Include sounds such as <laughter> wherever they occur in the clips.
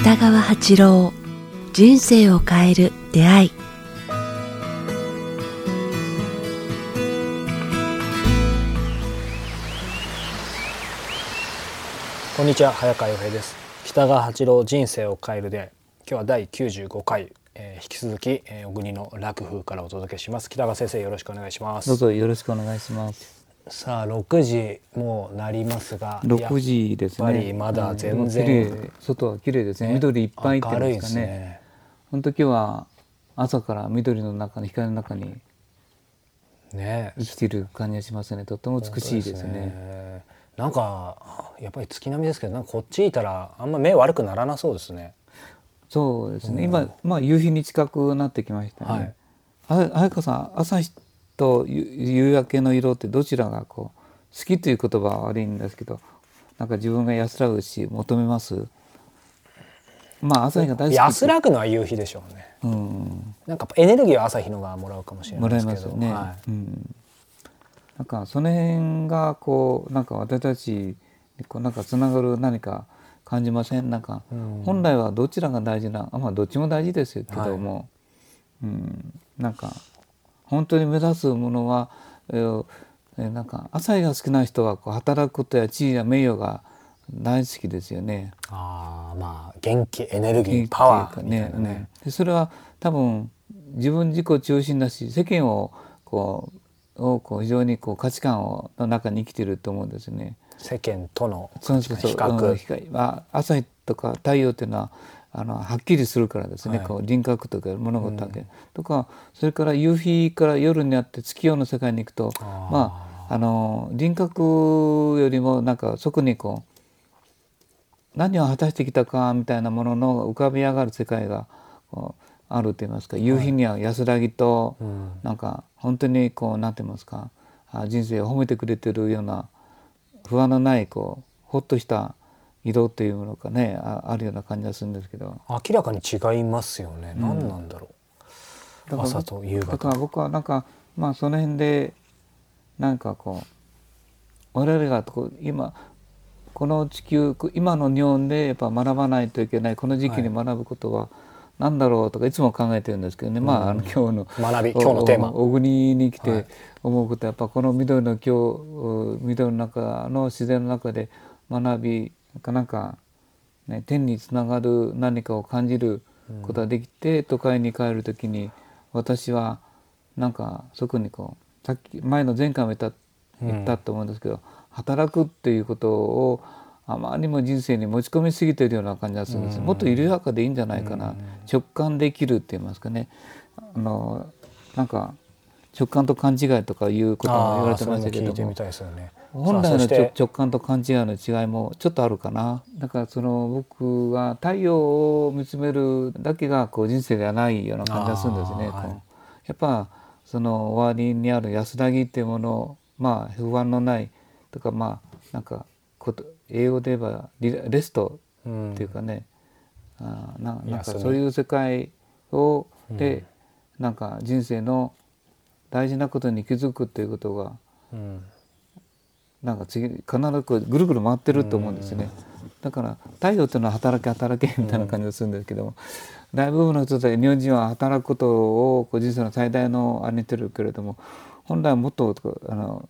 北川八郎人生を変える出会い。こんにちは早川洋平です。北川八郎人生を変えるで今日は第95回、えー、引き続き、えー、小国の楽風からお届けします。北川先生よろしくお願いします。どうぞよろしくお願いしますさあ6時もうなりますが6時ですね。やっぱりまだ全然、外は綺麗ですね。緑いっぱいっていうんですかね。ね本当今日は朝から緑の中に光の中にね。生きている感じがしますね。とても美しいですね。ね。なんかやっぱり月並みですけどなんかこっちいたらあんま目悪くならなそうですね。そうですね、今まあ夕日に近くなってきましたね、はい、あやかさん朝日と夕焼けの色ってどちらがこう好きという言葉は悪いんですけどなんか自分が安らぐし求めます？まあ朝日が大好き安らぐのは夕日でしょうね、うん、なんかエネルギーは朝日のがもらうかもしれないもらですけど。えますよね、はい。うん、なんかその辺がこうなんか私たちにこうなんかつながる何か感じません？なんか、うん。本来はどちらが大事なあまあどっちも大事ですけども、うん、なんか本当に目指すものは、えーえーなんか朝日が好きな人はこう働くことや地位や名誉が大好きですよね。ああまあ元気エネルギーパワーってみたいないうかねでそれは多分自分自己中心だし世間をこうをこう非常にこう価値観をの中に生きていると思うんですね。世間とのそうそうそう比較うん朝日とか太陽っていうのはあのはっきりするからですね、はい。こう輪郭とか物事だけ、とかそれから夕日から夜になって月夜の世界に行くとまああの輪郭よりもなんかそこにこう何を果たしてきたかみたいなものの浮かび上がる世界があると言いますか。夕日には安らぎと、うん。なんか本当にこうなんて言いますか。あ人生を褒めてくれてるような不安のないこうほっとした色というものがねああるような感じがするんですけど。明らかに違いますよね、何なんだろう。だから朝と夕だか方ら僕はなんかまあその辺でなんかこう我々がこう今この地球今の日本でやっぱ学ばないといけないこの時期に学ぶことは何だろうとかいつも考えてるんですけどね、まああの今日の学び今日のテーマ。お小国に来はいて思うことはやっぱこの緑の今日緑の中の自然の中で学びなかなか、ね、天につながる何かを感じることができて、都会に帰る時に私はなんかそこにこうさっき前の前回も言った言ったと思うんですけど、働くっていうことをあまりにも人生に持ち込みすぎているような感じがするんです、もっと緩やかでいいんじゃないかな、直感できるって言いますかね。あのなんか直感と勘違いとかいうことも言われてましたけども。ね本来の直直感と勘違いの違いもちょっとあるかな。だからその僕は太陽を見つめるだけがこう人生ではないような感じがするんですね。はい。やっぱその終わりにある安らぎっていうものまあ不安のないとかまあなんかこと英語で言えばリレストうんっていうかね、あーななんかそういう世界をで、なんか人生の大事なことに気づくっていうことがうんなんか次必ずこうぐるぐる回ってると思うんですよね。だから太陽というのは働け働けみたいな感じがするんですけども、大部分の人たち日本人は働くことをこう人生の最大のあれにしてるけれども本来はもっとあの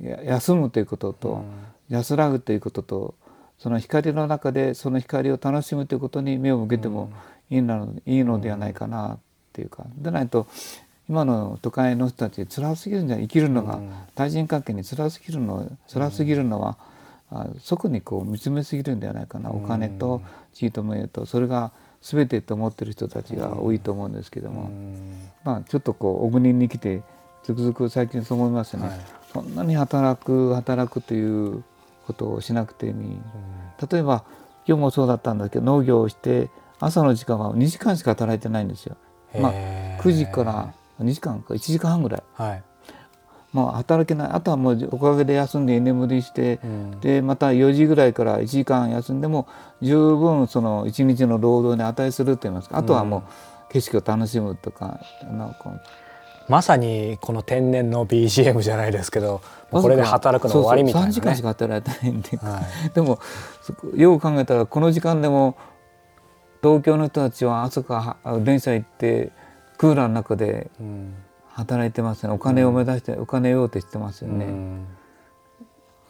や休むということと、安らぐということとその光の中でその光を楽しむということに目を向けてもいいの,、いいのではないかなっていうか。でないと今の都会の人たち辛すぎるんじゃ生きるのが、対人関係に辛すぎるの辛すぎるのは、あそこにこう見つめすぎるんではないかな、お金と地位と名誉とそれが全てと思ってる人たちが多いと思うんですけども、まあちょっとこう小国に来てつくづく最近そう思いますね、はい。そんなに働く働くということをしなくていい、例えば今日もそうだったんだけど農業をして朝の時間は2時間しか働いてないんですよ。まあ、へー9時から2時間か1時間半ぐらい、はい。まあ、働けない。あとはもうおかげで休んで居眠りして、うん。でまた4時ぐらいから1時間休んでも十分その1日の労働に値すると言いますか。あとはもう景色を楽しむとかなんか。まさにこの天然の BGM じゃないですけどこれで働くの終わりみたいなそうそう3時間しね。か働いてないんで、はでもよく考えたらこの時間でも東京の人たちは朝から電車行ってクーラーの中でうん。働いてますよね。お金を目指して、お金を用としてますよね。うん。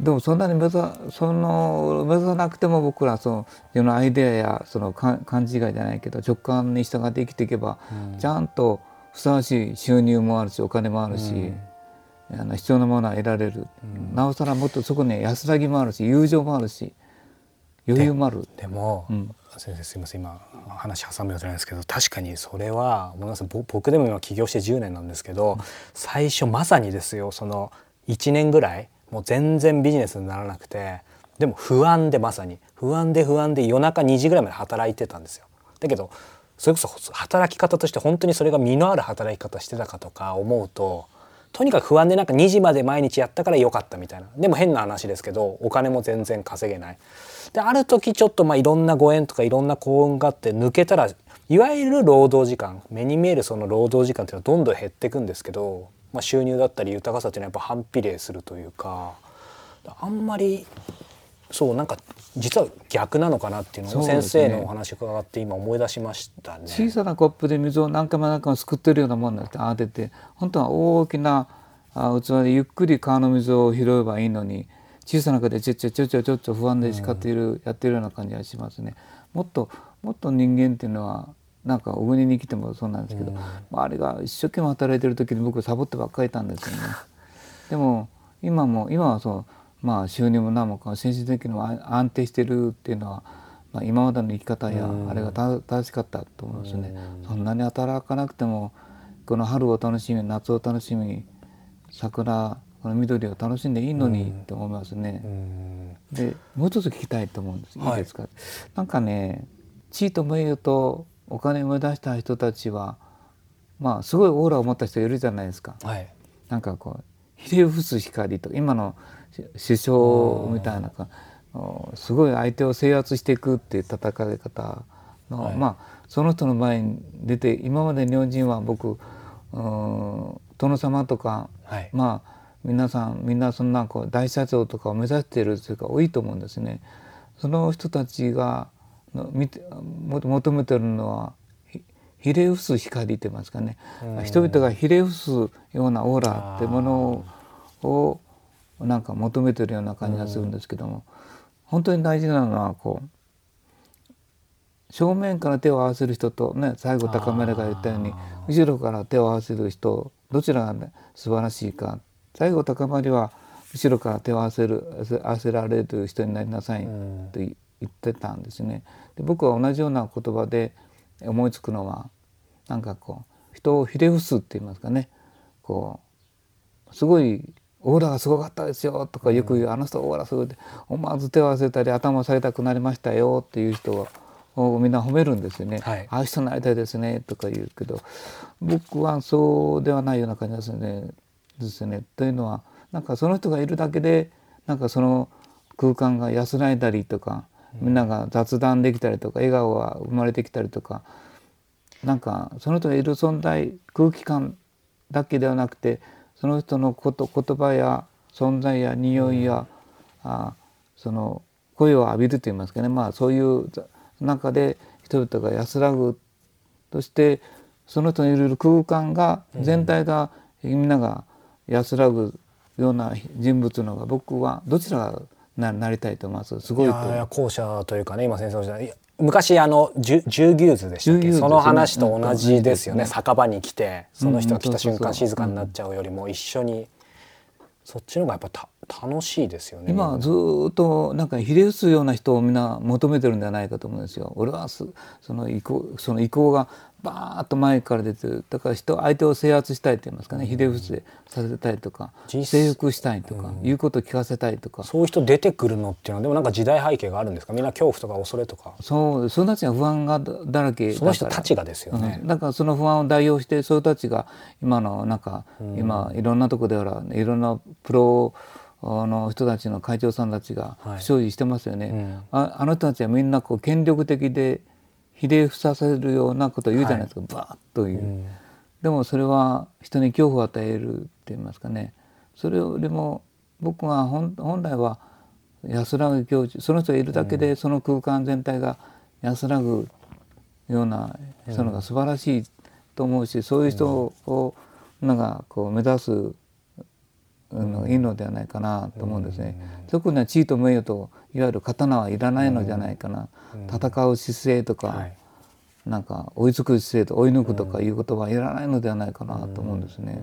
でもそんなに目指その目指さなくても僕らその世のアイデアやそのか勘違いじゃないけど直感に従って生きていけば、うん。ちゃんとふさわしい収入もあるしお金もあるし、あの必要なものは得られる、なおさらもっとそこに安らぎもあるし友情もあるし余裕もある。でも、うん先生すいません今話挟むようじゃないですけど確かにそれはごめんなさいぼ僕でも今起業して10年なんですけど、最初まさにですよその1年ぐらいもう全然ビジネスにならなくてでも不安でまさに不安で不安で夜中2時ぐらいまで働いてたんですよ。だけどそれこそ働き方として本当にそれが身のある働き方してたかとか思うととにかく不安でなんか2時まで毎日やったから良かったみたいな。でも変な話ですけどお金も全然稼げない。である時ちょっとまあいろんなご縁とかいろんな幸運があって抜けたらいわゆる労働時間目に見えるその労働時間っていうのはどんどん減っていくんですけど、まあ、収入だったり豊かさっていうのはやっぱ反比例するというかあんまりそうなんか実は逆なのかなっていうのを先生のお話伺って今思い出しましたね。小さなコップで水を何回も何回もすくってるようなもんだって当てて本当は大きなあ器でゆっくり川の水を拾えばいいのに小さな中でちょちょちょちょちょっと不安で叱っている、やってるような感じがしますね。もっともっと人間っていうのはなんか小国に来てもそうなんですけど、周りが一生懸命働いてる時に僕サボってばっかりいたんですよね。でも今も今はそうまあ収入も何もか精神的にも安安定してるっていうのは、まあ、今までの生き方やあれがた正しかったと思いますね。そんなに働かなくてもこの春を楽しみ夏を楽しみ桜この緑を楽しんでいいのにって思いますね。うんでもう一つ聞きたいと思うんです。いいはいですか？なんかね地位と名誉とお金を目指した人たちはまあすごいオーラを持った人いるじゃないですか。はいなんかこうひれ伏す光とか今のし首相みたいなすごい相手を制圧していくっていう戦い方の、はい。まあその人の前に出て今まで日本人は僕殿様とかはい。まあ皆さんみんなそんなこう大社長とかを目指しているというか多いと思うんですね。その人たちがの見ても求めてるのはひひれ伏す光って言いますかね。うん人々がひれ伏すようなオーラってものをなんか求めてるような感じがするんですけども本当に大事なのはこう正面から手を合わせる人とね最後高村が言ったように後ろから手を合わせる人どちらが、ね、素晴らしいか。最後高まりは後ろから手を合わせる合わせられる人になりなさいうんと言ってたんですね。で僕は同じような言葉で思いつくのはなんかこう人をひれ伏すって言いますかねこうすごいオーラがすごかったですよとかよく言う、あの人オーラすごいって思わず手を合わせたり頭を下げたくなりましたよっていう人をみんな褒めるんですよね。はいああいう人になりたいですねとか言うけど僕はそうではないような感じがするねですよね。というのはなんかその人がいるだけでなんかその空間が安らいだりとかみん。なが雑談できたりとか笑顔が生まれてきたりとか。なんかその人がいる存在空気感だけではなくてその人のこと言葉や存在や匂いや、あその声を浴びるといいますかね。まあそういう中で人々が安らぐとしてその人のいる空間が全体が、みんなが安らぐような人物の方が僕はどちらがななりたいと思いますすごいといや後者というかね今先生おっしゃった昔あの十十牛図でしたっけ？その話と同じですよね、うん酒場に来てその人が来た瞬間静かになっちゃうよりも一緒に。そっちの方がやっぱた楽しいですよね。今はずーっとなんかひれ伏すような人をみんな求めてるんじゃないかと思うんですよ。俺はすその意向その意向がバーッと前から出てる。だから人相手を制圧したいと言いますかね。ひれ伏せさせたいとか実征服したいとか、言うことを聞かせたいとか。そういう人出てくるのっていうのはでもなんか時代背景があるんですか？みんな恐怖とか恐れとか。そうその人たちは不安がだだら。けその人たちがですよね。うん、だからその不安を代表してそういう人たちが今のなんか、今いろんなとこでほらいろんなプロの人たちの会長さんたちがはい。不祥事してますよね、うん。ああの人たちはみんなこう権力的でひれ伏させるようなことを言うじゃないですか、バーッと言う、うん。でもそれは人に恐怖を与えるって言いますかね。それよりも僕は本本来は安らぐ境地その人がいるだけでその空間全体が安らぐような人のが素晴らしいと思うし、そういう人をなんかこう目指すのがいいのではないかなと思うんですね。そこには地位と名誉といわゆる刀はいらないのじゃないかな、戦う姿勢とか、はいなんか追いつく姿勢と追い抜くとかいう言葉はいらないのではないかなと思うんですね。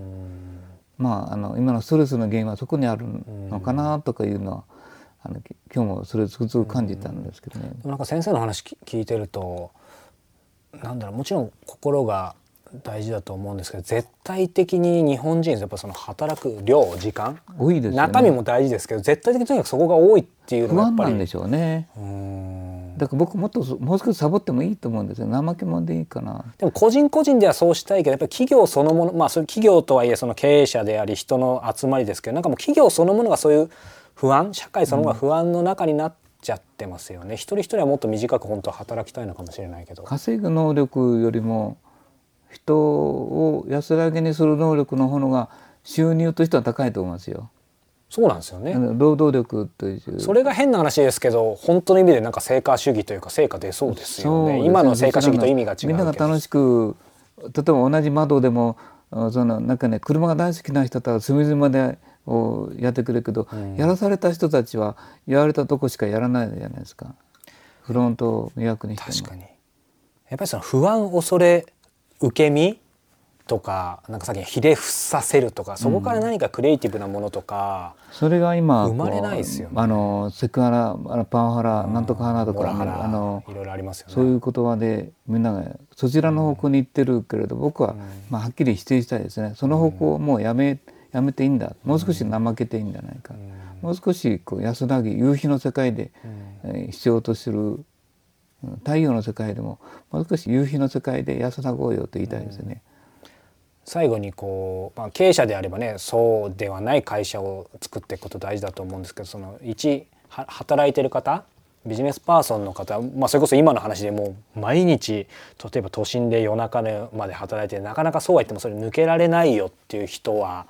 まああの今のストレスの原因はそこにあるのかなとかいうのはあのき今日もそれつくづく感じたんですけどね。なんか先生の話き聞いてるとなんだろうもちろん心が大事だと思うんですけど絶対的に日本人やっぱその働く量時間多いですよね。中身も大事ですけど絶対的にとにかくそこが多いっていうの不がやっぱり安なんでしょうね。うだから僕もっともう少しサボってもいいと思うんですよ。怠け者でいいかな。でも個人個人ではそうしたいけどやっぱり企業そのものまあそういう企業とはいえその経営者であり人の集まりですけどなんかもう企業そのものがそういう不安社会そのものが不安の中になっちゃってますよね、一人一人はもっと短く本当は働きたいのかもしれないけど稼ぐ能力よりも人を安らげにする能力の方が収入としては高いと思いますよ。そうなんですよね、労働力という。それが変な話ですけど本当の意味でなんか成果主義というか成果出そうですよね。ね。今の成果主義と意味が違うみんなが楽しく例えば同じ窓でもあそのなんかね車が大好きな人とは隅々までをやってくれるけど、やらされた人たちはやられたとこしかやらないじゃないですか。フロント迷惑にしても。確かに。やっぱりその不安恐れ受け身とかなんかさっきのひれ伏させるとかそこから何かクリエイティブなものとか、それが今生まれないですよね。あのセクハラあのパワハラなんとかハラとかあのいろいろありますよね。そういう言葉でみんながそちらの方向に行ってるけれど僕はまあはっきり否定したいですね。その方向をもうやめやめていいんだ。もう少し怠けていいんじゃないか。もう少しこう安らぎ夕日の世界でえー必要とするうん太陽の世界でももう少し夕日の世界で安らごうよと言いたいですね。最後にこう、まあ、経営者であればねそうではない会社を作っていくこと大事だと思うんですけどその一は働いてる方ビジネスパーソンの方、まあ、それこそ今の話でもう毎日例えば都心で夜中まで働いてなかなかそうは言ってもそれ抜けられないよっていう人は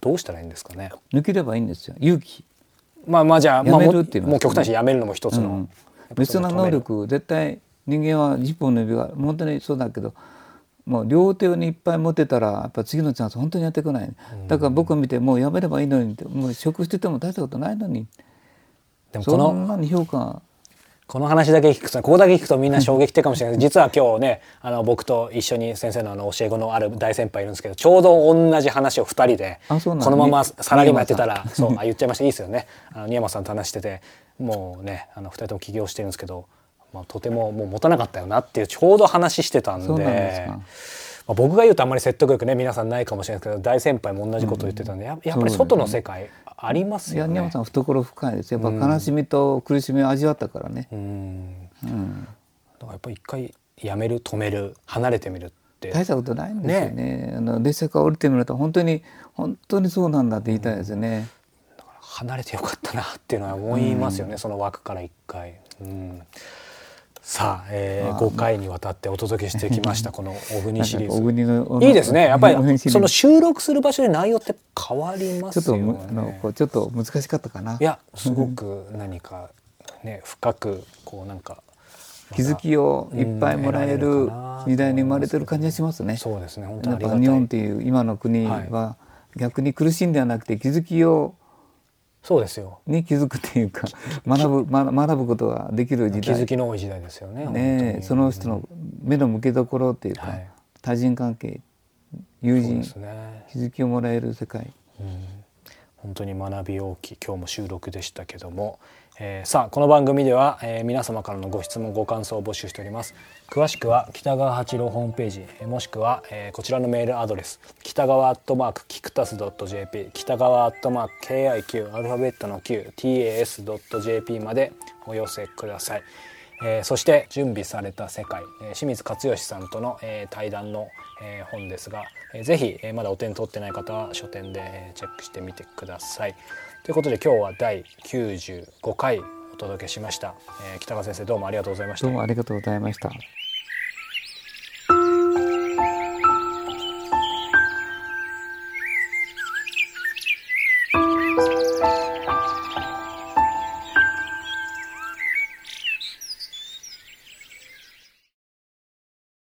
どうしたらいいんですかね。抜ければいいんですよ勇気まあまあじゃあ、まあ、もやめるっていう極端にやめるのも一つの、うん別の止める力絶対人間は一本の指が本当にそうだけどもう両手にいっぱい持てたらやっぱ次のチャンス本当にやってこない、だから僕を見てもうやめればいいのにってもう職してても大したことないのに。でもそんなに評価この話だけ聞くとここだけ聞くとみんな衝撃的かもしれない。<laughs> 実は今日ねあの僕と一緒に先生のあの教え子のある大先輩いるんですけどちょうど同じ話を2人でこのままにサラリーマンやってた。らそうあ言っちゃいました。いいですよね。あの新山さんと話しててもうねあの2人とも起業してるんですけど、まあ、とてももう持たなかったよなっていうちょうど話してたんでまあ、僕が言うとあんまり説得力ね皆さんないかもしれないですけど大先輩も同じことを言ってたんで、ややっぱり外の世界ありますよね。いや宮本さん懐深いです。やっぱ悲しみと苦しみを味わったからね、うん。うん、だからやっぱり一回やめる止める離れてみるって。大したことないんですよね。あの列車から降りてみると本当に本当にそうなんだって言いたいですよね、離れてよかったなっていうのは思いますよね、その枠から一回。うんさあ、えー、あ5回にわたってお届けしてきました <laughs> この小国シリーズ。いいですねやっぱりその収録する場所で内容って変わりますよね。ちょっと難しかったかないやすごく何かね深くこうなんか気づきをいっぱいもらえる時代に生まれてる感じがしますね。そうですね本当に日本っていう今の国は逆に苦しいんではなくて気づきをそうですよに気づくっていうか学ぶ学学ぶことができる時気づ代きの多い時代ですよね。ねその人の目の向けどころっていうか、はい対人関係友人、ね。気づきをもらえる世界本当に学び大きい今日も収録でしたけども、えーさあこの番組では、えー皆様からのご質問ご感想を募集しております。詳しくは北川八郎ホームページもしくは、えーこちらのメールアドレス北川アットマークキクタス .jp 北川アットマーク KIQ アルファベットの QTAS.jp までお寄せください。えーそして準備された世界、えー清水勝義さんとの、えー対談の、えー本ですが、えーぜひ、えーまだお手に取ってない方は書店で、えーチェックしてみてください。ということで今日は第95回お届けしました、えー北川先生どうもありがとうございましたどう。もありがとうございました。